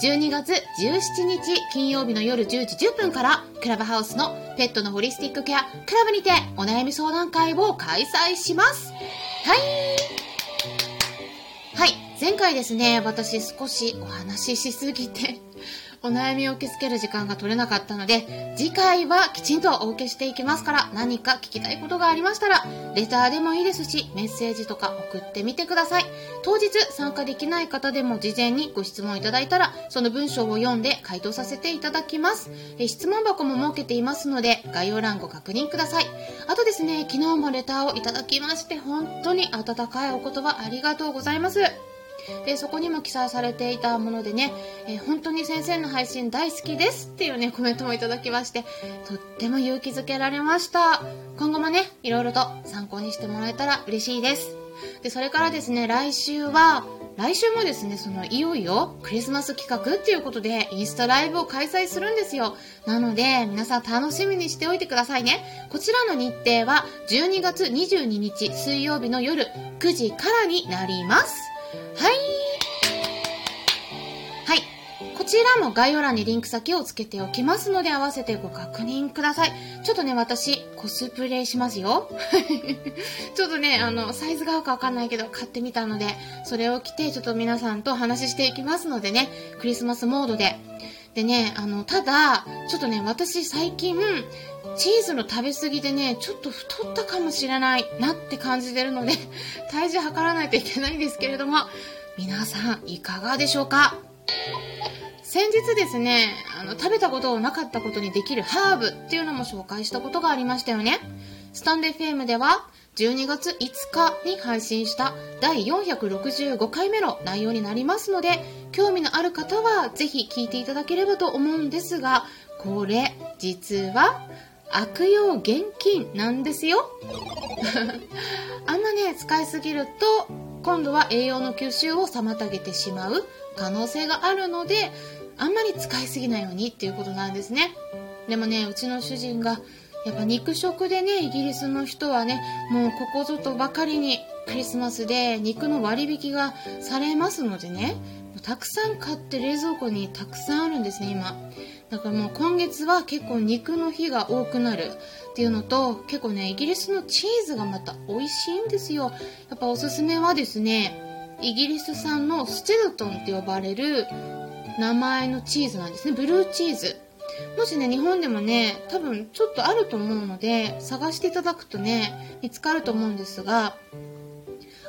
12月17日金曜日の夜10時10分からクラブハウスのペットのホリスティックケアクラブにてお悩み相談会を開催します。はい。はい。前回ですね、私少しお話ししすぎてお悩みを受け付ける時間が取れなかったので、次回はきちんとお受けしていきますから、何か聞きたいことがありましたら、レターでもいいですし、メッセージとか送ってみてください。当日参加できない方でも事前にご質問いただいたら、その文章を読んで回答させていただきます。え質問箱も設けていますので、概要欄ご確認ください。あとですね、昨日もレターをいただきまして、本当に温かいお言葉ありがとうございます。でそこにも記載されていたものでね、えー、本当に先生の配信大好きですっていうねコメントもいただきましてとっても勇気づけられました今後もねいろいろと参考にしてもらえたら嬉しいですでそれからですね来週は来週もですね、そのいよいよクリスマス企画っていうことでインスタライブを開催するんですよ。なので皆さん楽しみにしておいてくださいね。こちらの日程は12月22日水曜日の夜9時からになります。はい。はい。こちらも概要欄にリンク先をつけておきますので、合わせてご確認ください。ちょっとね、私、コスプレしますよ。ちょっとね、あの、サイズが合うかわかんないけど、買ってみたので、それを着て、ちょっと皆さんとお話していきますのでね、クリスマスモードで。でね、あの、ただ、ちょっとね、私最近、チーズの食べ過ぎでね、ちょっと太ったかもしれないなって感じてるので、体重測らないといけないんですけれども、皆さんいかがでしょうか？先日ですね、あの、食べたことをなかったことにできるハーブっていうのも紹介したことがありましたよね。スタンデー FM では、12月5日に配信した第465回目の内容になりますので、興味のある方はぜひ聞いていただければと思うんですが、これ、実は、悪用現金なんですよ。あんまね、使いすぎると、今度は栄養の吸収を妨げてしまう可能性があるので、あんまり使いすぎないようにっていうことなんですね。でもね、うちの主人が、やっぱ肉食でね、イギリスの人はね、もうここぞとばかりにクリスマスで肉の割引がされますのでね、たくさん買って冷蔵庫にたくさんあるんですね、今。だからもう今月は結構肉の日が多くなるっていうのと結構ねイギリスのチーズがまた美味しいんですよ。やっぱおすすめはですねイギリス産のスチルトンって呼ばれる名前のチーズなんですね。ブルーチーズ。もしね日本でもね多分ちょっとあると思うので探していただくとね見つかると思うんですが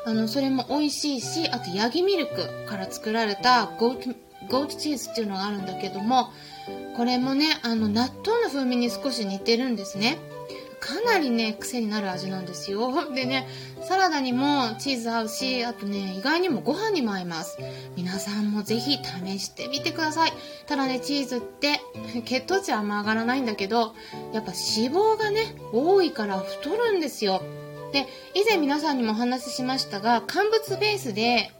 あのそれも美味しいしあとヤギミルクから作られた goat goat cheese っていうのがあるんだけどもこれもねあの納豆の風味に少し似てるんですね。かなりね癖になる味なんですよ。でねサラダにもチーズ合うしあとね意外にもご飯にも合います。皆さんもぜひ試してみてください。ただねチーズって血糖値はあんま上がらないんだけどやっぱ脂肪がね多いから太るんですよ。で以前皆さんにもお話ししましたが乾物ベースで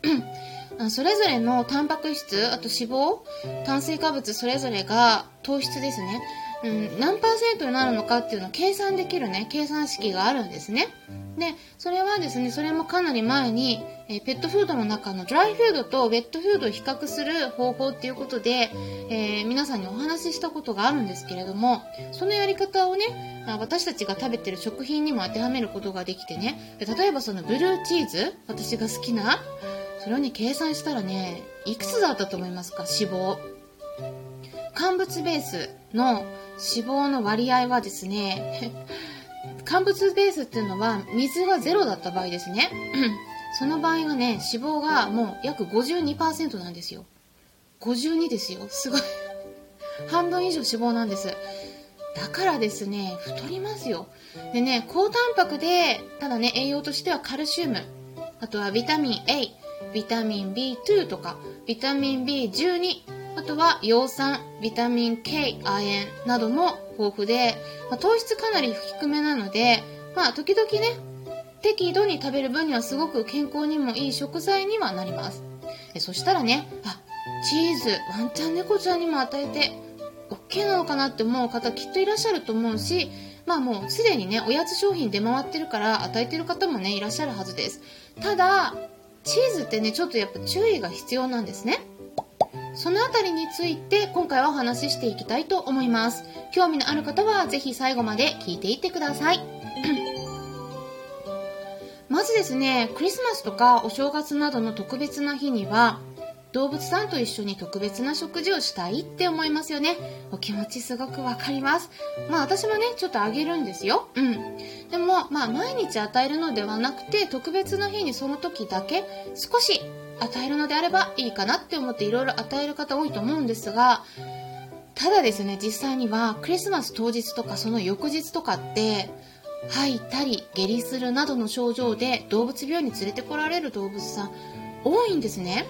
それぞれのタンパク質、あと脂肪、炭水化物それぞれが糖質ですね。うん、何パーセントになるのかっていうのを計算できるね、計算式があるんですね。で、それはですね、それもかなり前に、えー、ペットフードの中のドライフードとウェットフードを比較する方法っていうことで、えー、皆さんにお話ししたことがあるんですけれども、そのやり方をね、私たちが食べてる食品にも当てはめることができてね、例えばそのブルーチーズ、私が好きな、それをね計算したらねいくつだったと思いますか？脂肪。乾物ベースの脂肪の割合はですね乾物ベースっていうのは水がゼロだった場合ですね。その場合はね脂肪がもう約52%なんですよ。52ですよ。すごい。半分以上脂肪なんです。だからですね太りますよ。でね高タンパクでただね栄養としてはカルシウム。あとはビタミン A ビタミン B2 とかビタミン B12 あとは葉酸、ビタミン K、亜鉛なども豊富で、まあ、糖質かなり低めなので、まあ時々ね、適度に食べる分にはすごく健康にもいい食材にはなります。そしたらね、あ、チーズ、ワンちゃん猫ちゃんにも与えて OK なのかなって思う方きっといらっしゃると思うし、まあもうすでにね、おやつ商品出回ってるから与えてる方もね、いらっしゃるはずです。ただ、チーズってね、ちょっとやっぱ注意が必要なんですね。そのあたりについて今回はお話ししていきたいと思います。興味のある方はぜひ最後まで聞いていってください。まずですね、クリスマスとかお正月などの特別な日には、動物さんと一緒に特別な食事をしたいって思いますよね。お気持ちすごくわかります。まあ私もね、ちょっとあげるんですよ。うん。でも、まあ毎日与えるのではなくて、特別な日にその時だけ少し与えるのであればいいかなって思っていろいろ与える方多いと思うんですが、ただですね、実際にはクリスマス当日とかその翌日とかって、吐いたり下痢するなどの症状で動物病院に連れてこられる動物さん多いんですね。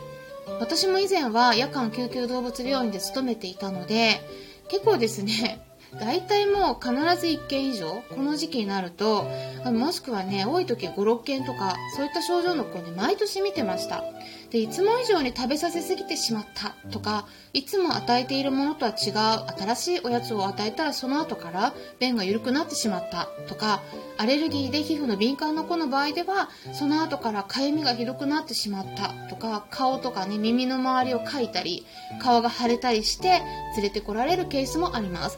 私も以前は夜間救急動物病院で勤めていたので、結構ですね、大体もう必ず1件以上、この時期になると、もしくはね、多い時5、6件とか、そういった症状の子ね、毎年見てました。で、いつも以上に食べさせすぎてしまったとか、いつも与えているものとは違う新しいおやつを与えたらその後から便が緩くなってしまったとか、アレルギーで皮膚の敏感な子の場合では、その後からかゆみがひどくなってしまったとか、顔とかね、耳の周りをかいたり、顔が腫れたりして連れてこられるケースもあります。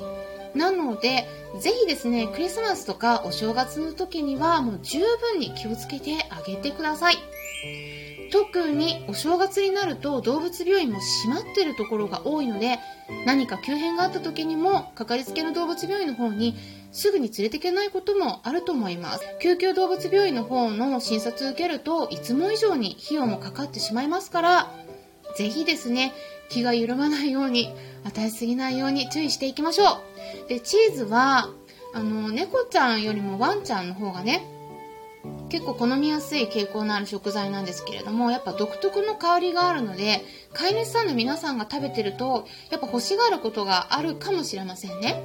なので、ぜひですね、クリスマスとかお正月の時にはもう十分に気をつけてあげてください。特にお正月になると動物病院も閉まってるところが多いので何か急変があった時にもかかりつけの動物病院の方にすぐに連れていけないこともあると思います救急動物病院の方の診察受けるといつも以上に費用もかかってしまいますからぜひですね気が緩まないように与えすぎないように注意していきましょうでチーズはあの猫ちゃんよりもワンちゃんの方がね結構好みやすい傾向のある食材なんですけれども、やっぱ独特の香りがあるので、飼い主さんの皆さんが食べてると、やっぱ欲しがることがあるかもしれませんね。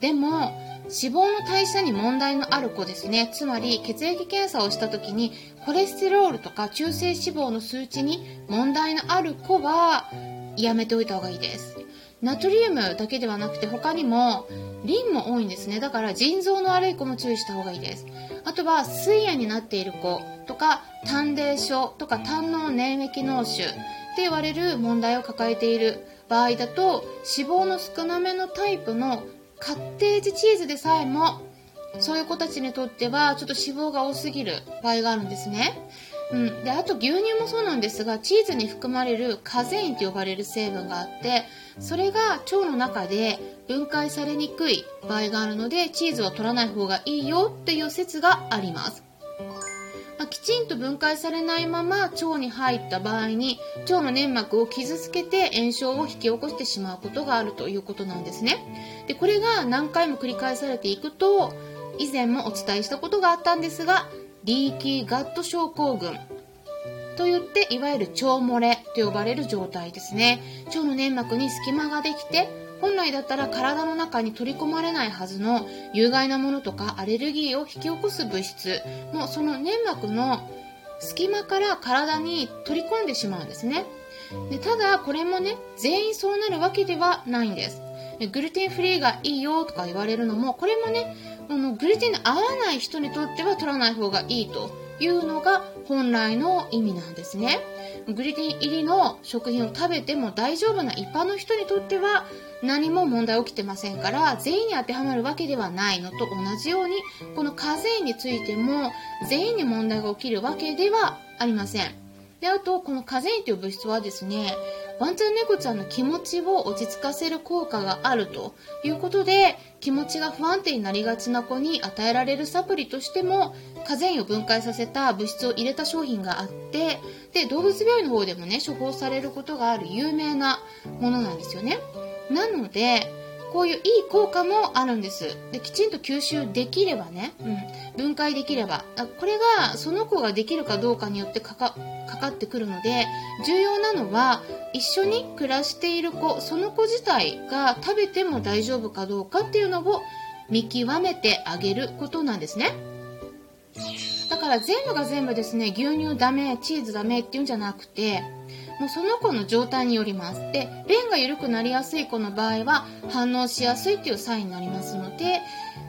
でも、脂肪の代謝に問題のある子ですね。つまり、血液検査をした時に、コレステロールとか中性脂肪の数値に問題のある子は、やめておいた方がいいです。ナトリウムだけではなくて他にもリンも多いんですね。だから腎臓の悪い子も注意した方がいいです。あとは水炎になっている子とか胆泥症とか胆の粘液脳腫って言われる問題を抱えている場合だと脂肪の少なめのタイプのカッテージチーズでさえもそういう子たちにとってはちょっと脂肪が多すぎる場合があるんですね。うん、であと牛乳もそうなんですがチーズに含まれるカゼインと呼ばれる成分があってそれが腸の中で分解されにくい場合があるのでチーズを取らない方がいいよっていう説があります、ちんと分解されないまま腸に入った場合に腸の粘膜を傷つけて炎症を引き起こしてしまうことがあるということなんですね。でこれが何回も繰り返されていくと以前もお伝えしたことがあったんですがリーキーガット症候群といっていわゆる腸漏れと呼ばれる状態ですね。腸の粘膜に隙間ができて本来だったら体の中に取り込まれないはずの有害なものとかアレルギーを引き起こす物質もその粘膜の隙間から体に取り込んでしまうんですね。でただこれもね全員そうなるわけではないんです。グルテンフリーがいいよとか言われるのもこれもねあのグルテンに合わない人にとっては取らない方がいいと。いうのが本来の意味なんですね。グルテン入りの食品を食べても大丈夫な一般の人にとっては何も問題起きてませんから全員に当てはまるわけではないのと同じようにこの課税についても全員に問題が起きるわけではありません。であとこの課税という物質はですねワンちゃん猫ちゃんの気持ちを落ち着かせる効果があるということで気持ちが不安定になりがちな子に与えられるサプリとしてもカゼインを分解させた物質を入れた商品があってで動物病院の方でもね処方されることがある有名なものなんですよね。なのでこういういい効果もあるんです。できちんと吸収できればね、うん、分解できればこれがその子ができるかどうかによってかかかかってくるので重要なのは一緒に暮らしている子その子自体が食べても大丈夫かどうかっていうのを見極めてあげることなんですね。だから全部が全部ですね牛乳ダメチーズダメっていうんじゃなくてもうその子の状態によります。で便が緩くなりやすい子の場合は反応しやすいっていうサインになりますので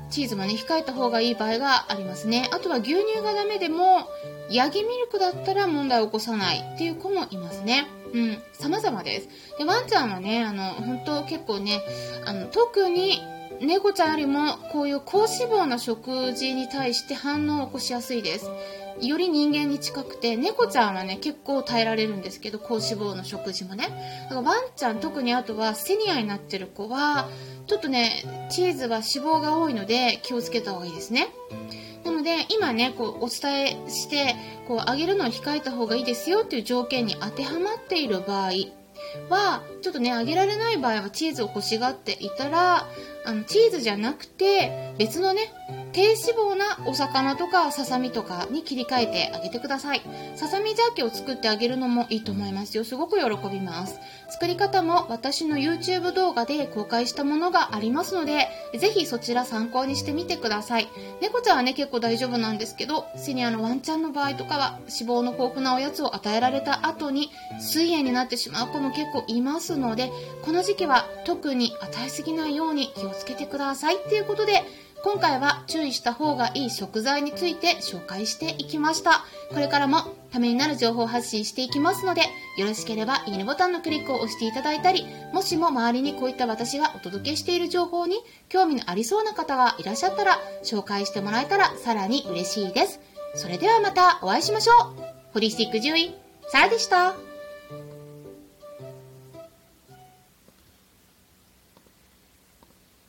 チーズもね控えた方がいい場合がありますね。あとは牛乳がダメでもヤギミルクだったら問題を起こさないっていう子もいますねうん、様々です。で、ワンちゃんはね、あの、本当結構ね、あの、特に猫ちゃんよりもこういう高脂肪な食事に対して反応を起こしやすいです。より人間に近くて、猫ちゃんはね、結構耐えられるんですけど、高脂肪の食事もね。だからワンちゃん、特にあとはセニアになってる子は、ちょっとね、チーズは脂肪が多いので気をつけた方がいいですね。で、今ね、こう、お伝えして、こう、上げるのを控えた方がいいですよっていう条件に当てはまっている場合は、ちょっとね、揚げられない場合はチーズを欲しがっていたら、あの、チーズじゃなくて、別のね、低脂肪なお魚とかささみとかに切り替えてあげてください。ささみジャーキーを作ってあげるのもいいと思いますよ。すごく喜びます。作り方も私の YouTube 動画で公開したものがありますので、ぜひそちら参考にしてみてください。猫ちゃんはね、結構大丈夫なんですけど、セニアのワンちゃんの場合とかは脂肪の豊富なおやつを与えられた後に水炎になってしまう子も結構いますので、この時期は特に与えすぎないように気をつけてくださいっていうことで、今回は注意した方がいい食材について紹介していきました。これからもためになる情報を発信していきますので、よろしければいいねボタンのクリックを押していただいたり、もしも周りにこういった私がお届けしている情報に興味のありそうな方がいらっしゃったら、紹介してもらえたらさらに嬉しいです。それではまたお会いしましょう。ホリスティック獣医、サラでした。